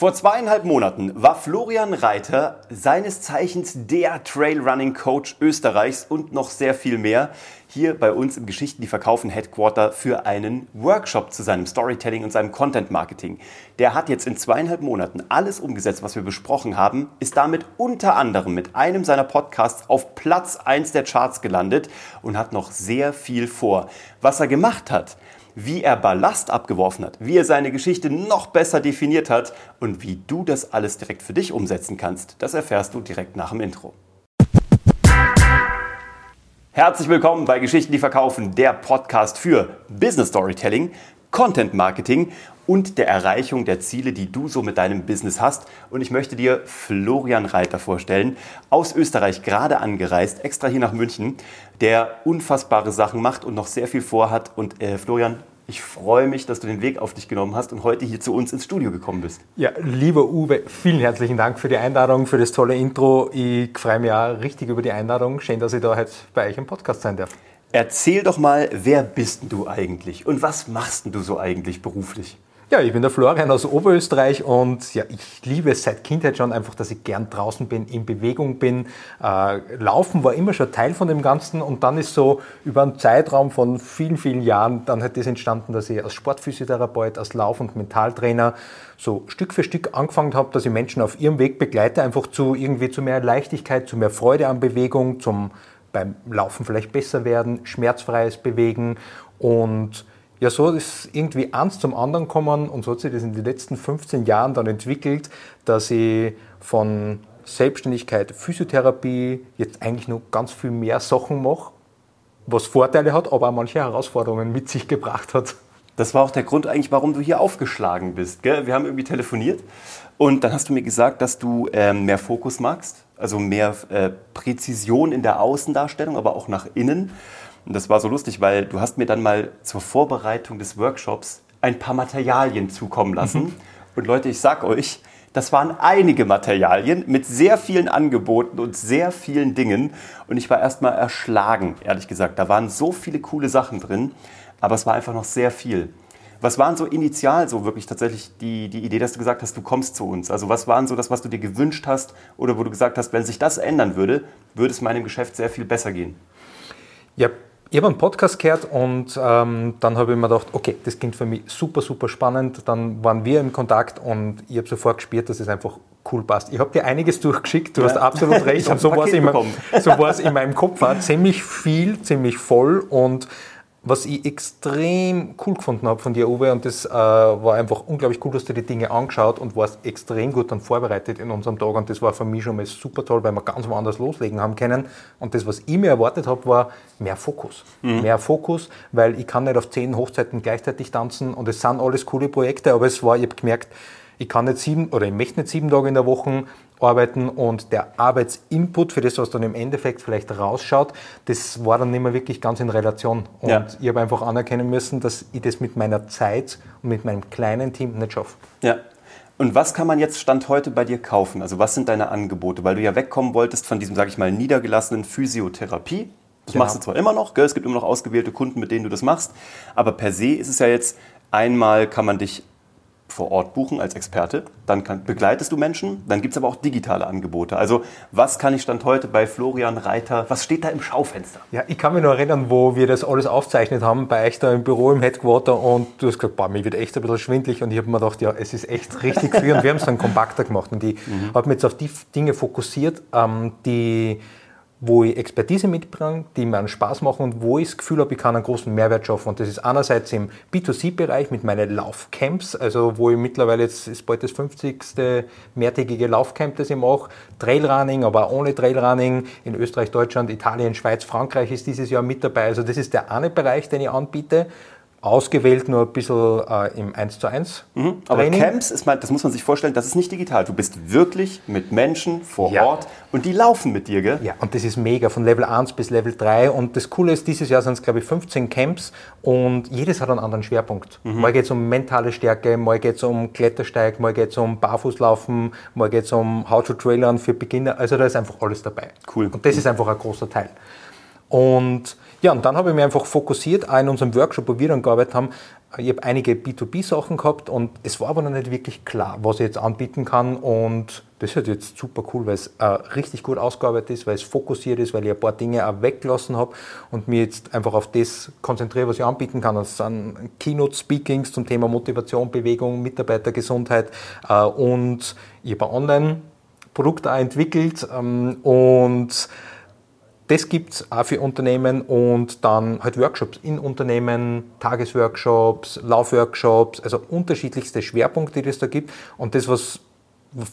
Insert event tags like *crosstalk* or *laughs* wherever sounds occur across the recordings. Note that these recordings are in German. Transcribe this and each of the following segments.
Vor zweieinhalb Monaten war Florian Reiter seines Zeichens der Trailrunning Coach Österreichs und noch sehr viel mehr hier bei uns im Geschichten, die verkaufen Headquarter für einen Workshop zu seinem Storytelling und seinem Content Marketing. Der hat jetzt in zweieinhalb Monaten alles umgesetzt, was wir besprochen haben, ist damit unter anderem mit einem seiner Podcasts auf Platz 1 der Charts gelandet und hat noch sehr viel vor. Was er gemacht hat, wie er Ballast abgeworfen hat, wie er seine Geschichte noch besser definiert hat und wie du das alles direkt für dich umsetzen kannst, das erfährst du direkt nach dem Intro. Herzlich willkommen bei Geschichten, die verkaufen, der Podcast für Business Storytelling, Content Marketing und der Erreichung der Ziele, die du so mit deinem Business hast. Und ich möchte dir Florian Reiter vorstellen, aus Österreich gerade angereist, extra hier nach München, der unfassbare Sachen macht und noch sehr viel vorhat. Und äh, Florian, ich freue mich, dass du den Weg auf dich genommen hast und heute hier zu uns ins Studio gekommen bist. Ja, lieber Uwe, vielen herzlichen Dank für die Einladung, für das tolle Intro. Ich freue mich auch richtig über die Einladung. Schön, dass ich da heute bei euch im Podcast sein darf. Erzähl doch mal, wer bist du eigentlich und was machst du so eigentlich beruflich? Ja, ich bin der Florian aus Oberösterreich und ja, ich liebe es seit Kindheit schon einfach, dass ich gern draußen bin, in Bewegung bin. Äh, Laufen war immer schon Teil von dem Ganzen und dann ist so über einen Zeitraum von vielen, vielen Jahren dann hat das entstanden, dass ich als Sportphysiotherapeut, als Lauf- und Mentaltrainer so Stück für Stück angefangen habe, dass ich Menschen auf ihrem Weg begleite, einfach zu irgendwie zu mehr Leichtigkeit, zu mehr Freude an Bewegung, zum beim Laufen vielleicht besser werden, schmerzfreies Bewegen und ja, so ist irgendwie eins zum anderen gekommen und so hat sich das in den letzten 15 Jahren dann entwickelt, dass ich von Selbstständigkeit, Physiotherapie jetzt eigentlich noch ganz viel mehr Sachen mache, was Vorteile hat, aber auch manche Herausforderungen mit sich gebracht hat. Das war auch der Grund eigentlich, warum du hier aufgeschlagen bist. Gell? Wir haben irgendwie telefoniert und dann hast du mir gesagt, dass du ähm, mehr Fokus magst, also mehr äh, Präzision in der Außendarstellung, aber auch nach innen. Und das war so lustig, weil du hast mir dann mal zur Vorbereitung des Workshops ein paar Materialien zukommen lassen. Mhm. Und Leute, ich sag euch, das waren einige Materialien mit sehr vielen Angeboten und sehr vielen Dingen. Und ich war erstmal erschlagen, ehrlich gesagt. Da waren so viele coole Sachen drin, aber es war einfach noch sehr viel. Was waren so initial so wirklich tatsächlich die, die Idee, dass du gesagt hast, du kommst zu uns? Also was waren so das, was du dir gewünscht hast oder wo du gesagt hast, wenn sich das ändern würde, würde es meinem Geschäft sehr viel besser gehen? Ja, ich habe einen Podcast gehört und ähm, dann habe ich mir gedacht, okay, das klingt für mich super, super spannend. Dann waren wir im Kontakt und ich habe sofort gespürt, dass es einfach cool passt. Ich habe dir einiges *laughs* durchgeschickt, du ja. hast absolut recht. und so war es in, *laughs* so in meinem Kopf war ziemlich viel, ziemlich voll und was ich extrem cool gefunden habe von dir, Uwe, und das äh, war einfach unglaublich cool, dass du die Dinge angeschaut und warst extrem gut dann vorbereitet in unserem Tag. Und das war für mich schon mal super toll, weil wir ganz woanders loslegen haben können. Und das, was ich mir erwartet habe, war mehr Fokus. Mhm. Mehr Fokus, weil ich kann nicht auf zehn Hochzeiten gleichzeitig tanzen und es sind alles coole Projekte, aber es war, ich habe gemerkt, ich kann nicht sieben oder ich möchte nicht sieben Tage in der Woche arbeiten und der Arbeitsinput für das, was dann im Endeffekt vielleicht rausschaut, das war dann nicht mehr wirklich ganz in Relation. Und ja. ich habe einfach anerkennen müssen, dass ich das mit meiner Zeit und mit meinem kleinen Team nicht schaffe. Ja. Und was kann man jetzt Stand heute bei dir kaufen? Also was sind deine Angebote? Weil du ja wegkommen wolltest von diesem, sage ich mal, niedergelassenen Physiotherapie. Das genau. machst du zwar immer noch, gell? es gibt immer noch ausgewählte Kunden, mit denen du das machst, aber per se ist es ja jetzt, einmal kann man dich vor Ort buchen als Experte, dann kann, begleitest du Menschen, dann gibt es aber auch digitale Angebote. Also was kann ich Stand heute bei Florian Reiter, was steht da im Schaufenster? Ja, ich kann mich noch erinnern, wo wir das alles aufzeichnet haben, bei euch da im Büro im Headquarter und du hast gesagt, boah, mir wird echt ein bisschen schwindlig und ich habe mir gedacht, ja, es ist echt richtig viel und wir haben es dann kompakter gemacht und ich *laughs* mhm. habe mich jetzt auf die Dinge fokussiert, ähm, die wo ich Expertise mitbringe, die mir einen Spaß machen und wo ich das Gefühl habe, ich kann einen großen Mehrwert schaffen. Und das ist einerseits im B2C-Bereich mit meinen Laufcamps, also wo ich mittlerweile, jetzt ist bald das 50. mehrtägige Laufcamp, das ich mache, Trailrunning, aber auch ohne Trailrunning in Österreich, Deutschland, Italien, Schweiz, Frankreich ist dieses Jahr mit dabei. Also das ist der eine Bereich, den ich anbiete ausgewählt nur ein bisschen äh, im 1 zu 1 mhm. Aber Camps, ist, das muss man sich vorstellen, das ist nicht digital. Du bist wirklich mit Menschen vor ja. Ort und die laufen mit dir, gell? Ja, und das ist mega, von Level 1 bis Level 3. Und das Coole ist, dieses Jahr sind es, glaube ich, 15 Camps und jedes hat einen anderen Schwerpunkt. Mhm. Mal geht es um mentale Stärke, mal geht es um Klettersteig, mal geht es um Barfußlaufen, mal geht es um How to Trailern für Beginner. Also da ist einfach alles dabei. Cool. Und das mhm. ist einfach ein großer Teil. Und Ja, und dann habe ich mich einfach fokussiert, auch in unserem Workshop, wo wir dann gearbeitet haben, ich habe einige B2B-Sachen gehabt und es war aber noch nicht wirklich klar, was ich jetzt anbieten kann. Und das ist jetzt super cool, weil es äh, richtig gut ausgearbeitet ist, weil es fokussiert ist, weil ich ein paar Dinge auch weggelassen habe und mir jetzt einfach auf das konzentriere, was ich anbieten kann. Das sind Keynote-Speakings zum Thema Motivation, Bewegung, Mitarbeitergesundheit äh, und ich habe ein Online-Produkt auch entwickelt ähm, und das gibt es auch für Unternehmen und dann halt Workshops in Unternehmen, Tagesworkshops, Laufworkshops, also unterschiedlichste Schwerpunkte, die es da gibt. Und das, was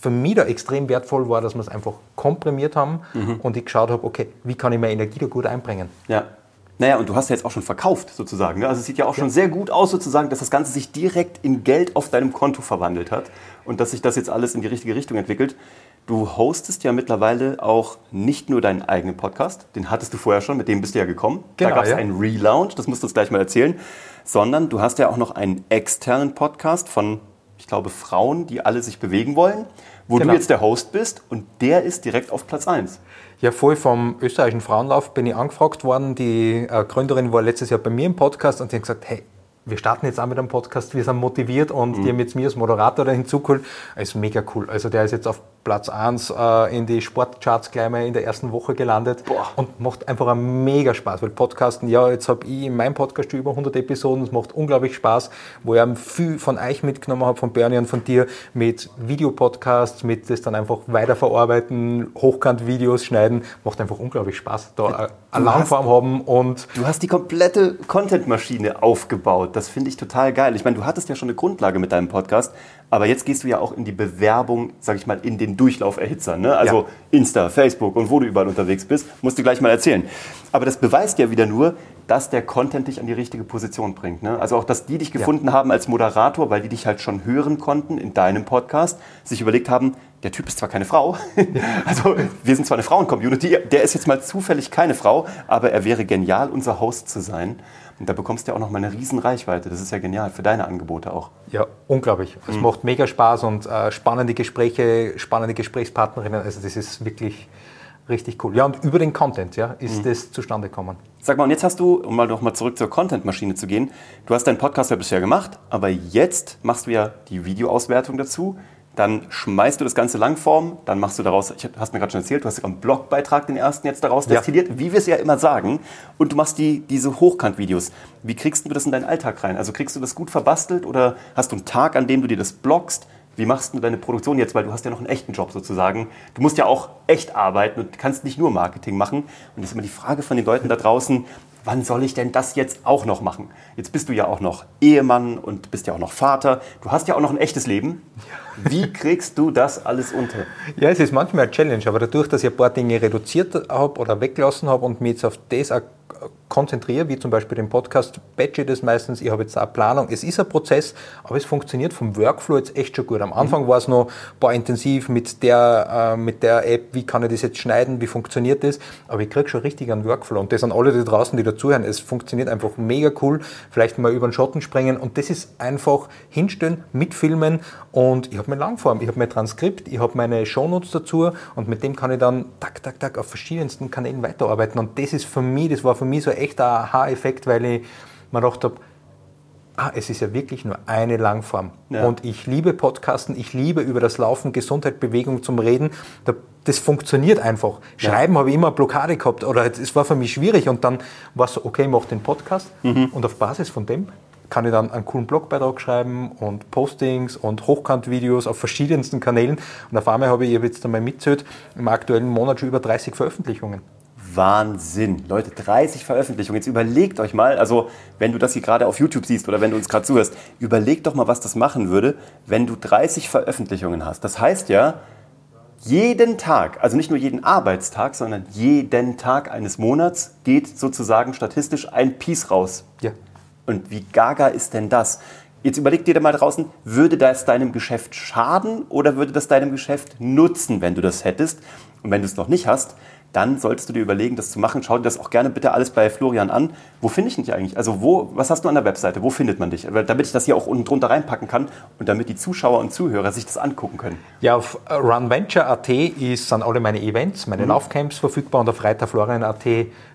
für mich da extrem wertvoll war, dass wir es einfach komprimiert haben mhm. und ich geschaut habe, okay, wie kann ich meine Energie da gut einbringen. Ja. Naja, und du hast ja jetzt auch schon verkauft sozusagen. Ne? Also es sieht ja auch schon sehr gut aus sozusagen, dass das Ganze sich direkt in Geld auf deinem Konto verwandelt hat und dass sich das jetzt alles in die richtige Richtung entwickelt. Du hostest ja mittlerweile auch nicht nur deinen eigenen Podcast, den hattest du vorher schon, mit dem bist du ja gekommen. Genau, da gab es ja. einen Relaunch, das musst du uns gleich mal erzählen. Sondern du hast ja auch noch einen externen Podcast von, ich glaube, Frauen, die alle sich bewegen wollen, wo genau. du jetzt der Host bist und der ist direkt auf Platz 1. Ja, voll vom österreichischen Frauenlauf bin ich angefragt worden. Die äh, Gründerin war letztes Jahr bei mir im Podcast und sie hat gesagt, hey, wir starten jetzt auch mit einem Podcast, wir sind motiviert und mhm. die haben jetzt mir als Moderator da hinzugeholt. ist mega cool. Also der ist jetzt auf Platz 1 äh, in die Sportcharts gleich mal in der ersten Woche gelandet Boah. und macht einfach einen mega Spaß, weil Podcasten, ja, jetzt habe ich in meinem Podcast schon über 100 Episoden, es macht unglaublich Spaß, wo ich viel von euch mitgenommen habe, von Bernie und von dir, mit Videopodcasts, mit das dann einfach weiterverarbeiten, Hochkant-Videos schneiden, macht einfach unglaublich Spaß, da eine Langform haben und... Du hast die komplette Content-Maschine aufgebaut, das finde ich total geil. Ich meine, du hattest ja schon eine Grundlage mit deinem Podcast, aber jetzt gehst du ja auch in die Bewerbung, sag ich mal, in den Durchlauferhitzer. Ne? Also ja. Insta, Facebook und wo du überall unterwegs bist, musst du gleich mal erzählen. Aber das beweist ja wieder nur, dass der Content dich an die richtige Position bringt. Ne? Also auch, dass die dich gefunden ja. haben als Moderator, weil die dich halt schon hören konnten in deinem Podcast, sich überlegt haben, der Typ ist zwar keine Frau, *laughs* also wir sind zwar eine Frauen-Community, der ist jetzt mal zufällig keine Frau, aber er wäre genial, unser Host zu sein. Und da bekommst du ja auch noch mal eine riesen Reichweite. Das ist ja genial für deine Angebote auch. Ja, unglaublich. Es mhm. macht mega Spaß und äh, spannende Gespräche, spannende Gesprächspartnerinnen. Also das ist wirklich richtig cool. Ja, und über den Content ja, ist mhm. das zustande gekommen. Sag mal, und jetzt hast du, um mal noch mal zurück zur Content-Maschine zu gehen, du hast deinen Podcast ja bisher gemacht, aber jetzt machst du ja die Videoauswertung dazu dann schmeißt du das Ganze Langform, dann machst du daraus, ich hast mir gerade schon erzählt, du hast einen Blogbeitrag, den ersten jetzt daraus destilliert, ja. wie wir es ja immer sagen, und du machst die, diese Hochkant-Videos. Wie kriegst du das in deinen Alltag rein? Also kriegst du das gut verbastelt oder hast du einen Tag, an dem du dir das bloggst? Wie machst du deine Produktion jetzt? Weil du hast ja noch einen echten Job sozusagen. Du musst ja auch echt arbeiten und kannst nicht nur Marketing machen. Und das ist immer die Frage von den Leuten da draußen, wann soll ich denn das jetzt auch noch machen? Jetzt bist du ja auch noch Ehemann und bist ja auch noch Vater. Du hast ja auch noch ein echtes Leben. Wie kriegst du das alles unter? Ja, es ist manchmal eine Challenge, aber dadurch, dass ich ein paar Dinge reduziert habe oder weggelassen habe und mich jetzt auf das konzentriere, wie zum Beispiel den Podcast, batche das meistens, ich habe jetzt eine Planung. Es ist ein Prozess, aber es funktioniert vom Workflow jetzt echt schon gut. Am Anfang mhm. war es noch paar intensiv mit der, äh, mit der App, wie kann ich das jetzt schneiden, wie funktioniert das, aber ich kriege schon richtig einen Workflow und das sind alle die draußen, die dazuhören. Es funktioniert einfach mega cool, vielleicht mal über den Schotten springen und das ist einfach hinstellen, mitfilmen und ich habe meine Langform, ich habe mein Transkript, ich habe meine Shownotes dazu und mit dem kann ich dann tak, tak, tak auf verschiedensten Kanälen weiterarbeiten und das ist für mich, das war für mich so ein echter Aha-Effekt, weil ich mir gedacht habe, ah, es ist ja wirklich nur eine Langform. Ja. Und ich liebe Podcasten, ich liebe über das Laufen, Gesundheit, Bewegung zum Reden. Das funktioniert einfach. Schreiben ja. habe ich immer eine Blockade gehabt oder es war für mich schwierig und dann war es so, okay, ich mache den Podcast mhm. und auf Basis von dem kann ich dann einen coolen Blogbeitrag schreiben und Postings und Hochkant-Videos auf verschiedensten Kanälen. Und auf einmal habe ich jetzt einmal mitzählt, im aktuellen Monat schon über 30 Veröffentlichungen. Wahnsinn. Leute, 30 Veröffentlichungen. Jetzt überlegt euch mal, also wenn du das hier gerade auf YouTube siehst oder wenn du uns gerade zuhörst, überleg doch mal, was das machen würde, wenn du 30 Veröffentlichungen hast. Das heißt ja, jeden Tag, also nicht nur jeden Arbeitstag, sondern jeden Tag eines Monats geht sozusagen statistisch ein Piece raus. Ja. Und wie gaga ist denn das? Jetzt überleg dir da mal draußen, würde das deinem Geschäft schaden oder würde das deinem Geschäft nutzen, wenn du das hättest? Und wenn du es noch nicht hast, dann solltest du dir überlegen, das zu machen. Schau dir das auch gerne bitte alles bei Florian an. Wo finde ich dich eigentlich? Also wo, was hast du an der Webseite? Wo findet man dich? Damit ich das hier auch unten drunter reinpacken kann und damit die Zuschauer und Zuhörer sich das angucken können. Ja, auf runventure.at sind alle meine Events, meine mhm. Laufcamps verfügbar und auf reiterflorian.at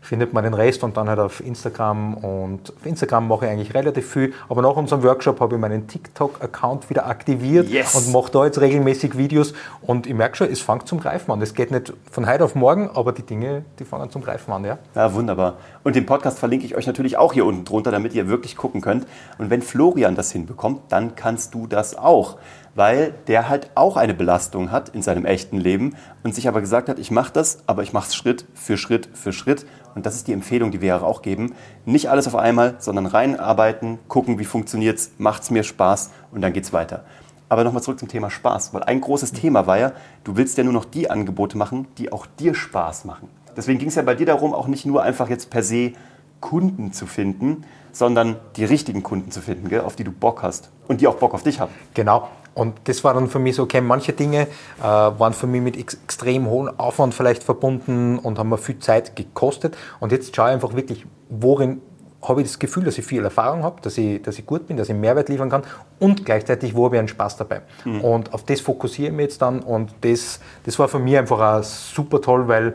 findet man den Rest und dann halt auf Instagram. Und auf Instagram mache ich eigentlich relativ viel. Aber nach unserem Workshop habe ich meinen TikTok-Account wieder aktiviert yes. und mache da jetzt regelmäßig Videos. Und ich merke schon, es fängt zum Greifen an. Es geht nicht von heute auf morgen, aber die Dinge, die fangen zum Greifen an. Ja, ja wunderbar. Und den Podcast verlinke ich euch natürlich auch hier unten drunter, damit ihr wirklich gucken könnt. Und wenn Florian das hinbekommt, dann kannst du das auch weil der halt auch eine Belastung hat in seinem echten Leben und sich aber gesagt hat, ich mache das, aber ich mache es Schritt für Schritt für Schritt. Und das ist die Empfehlung, die wir auch geben. Nicht alles auf einmal, sondern reinarbeiten, gucken, wie funktioniert es, macht es mir Spaß und dann geht es weiter. Aber nochmal zurück zum Thema Spaß, weil ein großes Thema war ja, du willst ja nur noch die Angebote machen, die auch dir Spaß machen. Deswegen ging es ja bei dir darum, auch nicht nur einfach jetzt per se Kunden zu finden, sondern die richtigen Kunden zu finden, gell, auf die du Bock hast und die auch Bock auf dich haben. Genau. Und das war dann für mich so, okay, manche Dinge äh, waren für mich mit ex extrem hohem Aufwand vielleicht verbunden und haben mir viel Zeit gekostet. Und jetzt schaue ich einfach wirklich, worin habe ich das Gefühl, dass ich viel Erfahrung habe, dass ich, dass ich gut bin, dass ich Mehrwert liefern kann und gleichzeitig, wo habe ich einen Spaß dabei. Mhm. Und auf das fokussiere ich mich jetzt dann und das, das war für mich einfach auch super toll, weil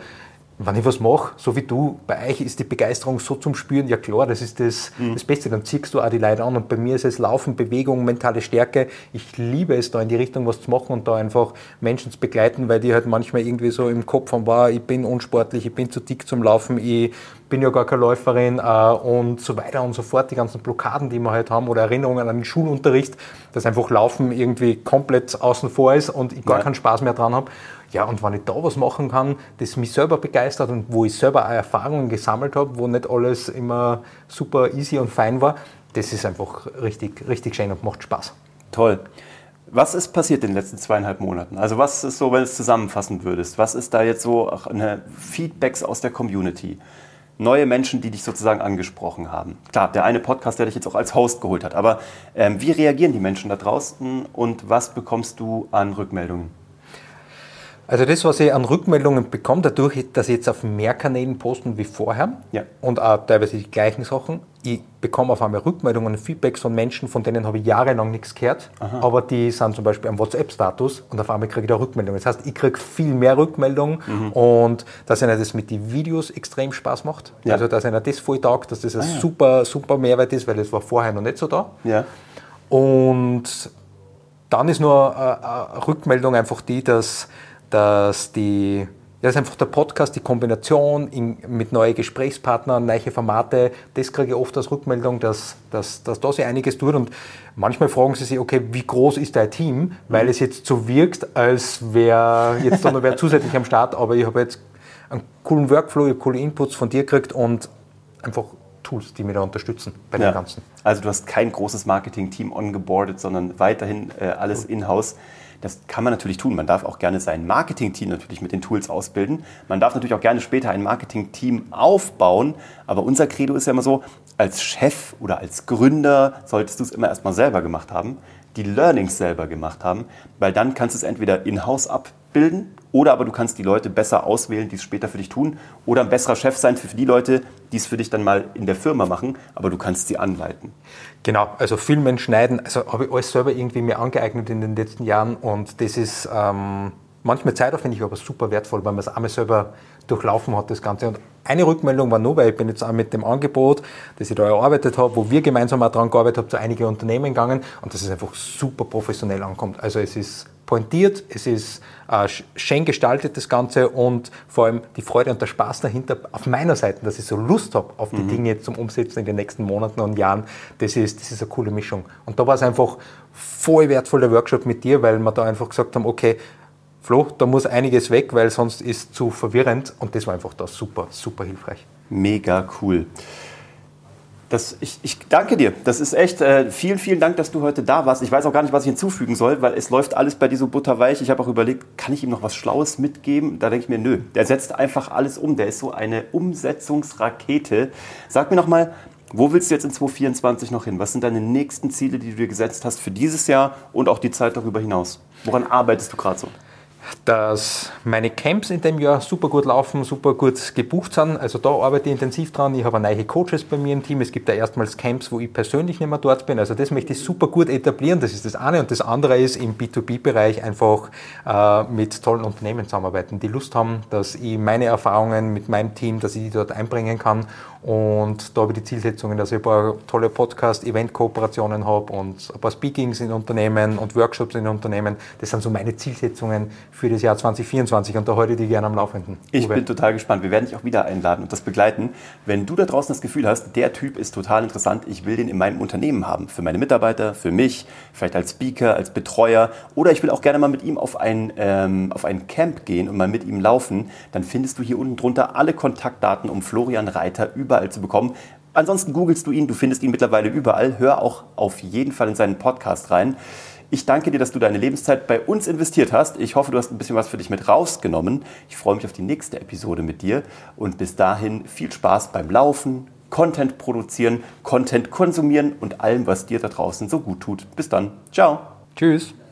wenn ich was mache, so wie du, bei euch ist die Begeisterung so zum Spüren, ja klar, das ist das, mhm. das Beste, dann ziehst du auch die Leute an und bei mir ist es Laufen, Bewegung, mentale Stärke. Ich liebe es, da in die Richtung was zu machen und da einfach Menschen zu begleiten, weil die halt manchmal irgendwie so im Kopf haben, wow, ich bin unsportlich, ich bin zu dick zum Laufen, ich bin ja gar keine Läuferin äh, und so weiter und so fort, die ganzen Blockaden, die wir halt haben oder Erinnerungen an den Schulunterricht, dass einfach Laufen irgendwie komplett außen vor ist und ich gar ja. keinen Spaß mehr dran habe. Ja, und wenn ich da was machen kann, das mich selber begeistert und wo ich selber auch Erfahrungen gesammelt habe, wo nicht alles immer super easy und fein war, das ist einfach richtig, richtig schön und macht Spaß. Toll. Was ist passiert in den letzten zweieinhalb Monaten? Also was ist so, wenn du es zusammenfassen würdest? Was ist da jetzt so eine Feedbacks aus der Community? Neue Menschen, die dich sozusagen angesprochen haben. Klar, der eine Podcast, der dich jetzt auch als Host geholt hat. Aber ähm, wie reagieren die Menschen da draußen und was bekommst du an Rückmeldungen? Also das, was ich an Rückmeldungen bekomme, dadurch, dass ich jetzt auf mehr Kanälen posten wie vorher ja. und auch teilweise die gleichen Sachen, ich bekomme auf einmal Rückmeldungen und Feedbacks von Menschen, von denen habe ich jahrelang nichts gehört, Aha. aber die sind zum Beispiel am WhatsApp-Status und auf einmal kriege ich da Rückmeldungen. Das heißt, ich kriege viel mehr Rückmeldungen mhm. und dass ihnen das mit den Videos extrem Spaß macht. Ja. Also dass ihnen das voll taugt, dass das ein ah, ja. super, super Mehrwert ist, weil das war vorher noch nicht so da. Ja. Und dann ist nur eine Rückmeldung einfach die, dass dass die, ja, das ist einfach der Podcast, die Kombination in, mit neuen Gesprächspartnern, neue Formate, das kriege ich oft als Rückmeldung, dass, dass, dass da sich einiges tut. Und manchmal fragen sie sich, okay, wie groß ist dein Team? Weil es jetzt so wirkt, als wäre jetzt da noch wer *laughs* zusätzlich am Start, aber ich habe jetzt einen coolen Workflow, ich habe coole Inputs von dir gekriegt und einfach Tools, die mich da unterstützen bei ja. dem Ganzen. Also du hast kein großes Marketing-Team ongeboardet, sondern weiterhin äh, alles in-house. Das kann man natürlich tun. Man darf auch gerne sein Marketing-Team natürlich mit den Tools ausbilden. Man darf natürlich auch gerne später ein Marketing-Team aufbauen. Aber unser Credo ist ja immer so, als Chef oder als Gründer solltest du es immer erstmal selber gemacht haben, die Learnings selber gemacht haben, weil dann kannst du es entweder in-house abbilden oder aber du kannst die Leute besser auswählen, die es später für dich tun. Oder ein besserer Chef sein für die Leute, die es für dich dann mal in der Firma machen, aber du kannst sie anleiten. Genau, also filmen, schneiden, also habe ich alles selber irgendwie mir angeeignet in den letzten Jahren. Und das ist ähm, manchmal zeitaufwendig, aber super wertvoll, weil man es einmal selber durchlaufen hat, das Ganze. Und eine Rückmeldung war nur, weil ich bin jetzt auch mit dem Angebot, das ich da erarbeitet habe, wo wir gemeinsam auch daran gearbeitet haben, zu einigen Unternehmen gegangen und dass es einfach super professionell ankommt. Also es ist pointiert, es ist äh, schön gestaltet das Ganze und vor allem die Freude und der Spaß dahinter auf meiner Seite, dass ich so Lust habe auf die mhm. Dinge zum Umsetzen in den nächsten Monaten und Jahren, das ist, das ist eine coole Mischung. Und da war es einfach voll wertvoll der Workshop mit dir, weil wir da einfach gesagt haben, okay, Flo, da muss einiges weg, weil sonst ist es zu verwirrend und das war einfach da super, super hilfreich. Mega cool. Das, ich, ich, danke dir. Das ist echt, äh, vielen, vielen Dank, dass du heute da warst. Ich weiß auch gar nicht, was ich hinzufügen soll, weil es läuft alles bei dir so butterweich. Ich habe auch überlegt, kann ich ihm noch was Schlaues mitgeben? Da denke ich mir, nö. Der setzt einfach alles um. Der ist so eine Umsetzungsrakete. Sag mir noch mal, wo willst du jetzt in 2024 noch hin? Was sind deine nächsten Ziele, die du dir gesetzt hast für dieses Jahr und auch die Zeit darüber hinaus? Woran arbeitest du gerade so? Dass meine Camps in dem Jahr super gut laufen, super gut gebucht sind. Also da arbeite ich intensiv dran. Ich habe neue Coaches bei mir im Team. Es gibt ja erstmals Camps, wo ich persönlich nicht mehr dort bin. Also das möchte ich super gut etablieren. Das ist das eine. Und das andere ist im B2B-Bereich einfach äh, mit tollen Unternehmen zusammenarbeiten, die Lust haben, dass ich meine Erfahrungen mit meinem Team, dass ich die dort einbringen kann. Und da habe ich die Zielsetzungen, dass ich ein paar tolle Podcast-Event-Kooperationen habe und ein paar Speakings in Unternehmen und Workshops in Unternehmen. Das sind so meine Zielsetzungen für das Jahr 2024 und da halte ich die gerne am Laufenden. Ich Uwe. bin total gespannt. Wir werden dich auch wieder einladen und das begleiten. Wenn du da draußen das Gefühl hast, der Typ ist total interessant, ich will den in meinem Unternehmen haben, für meine Mitarbeiter, für mich, vielleicht als Speaker, als Betreuer oder ich will auch gerne mal mit ihm auf ein, ähm, auf ein Camp gehen und mal mit ihm laufen, dann findest du hier unten drunter alle Kontaktdaten, um Florian Reiter überall zu bekommen. Ansonsten googelst du ihn, du findest ihn mittlerweile überall. Hör auch auf jeden Fall in seinen Podcast rein. Ich danke dir, dass du deine Lebenszeit bei uns investiert hast. Ich hoffe, du hast ein bisschen was für dich mit rausgenommen. Ich freue mich auf die nächste Episode mit dir und bis dahin viel Spaß beim Laufen, Content produzieren, Content konsumieren und allem, was dir da draußen so gut tut. Bis dann. Ciao. Tschüss.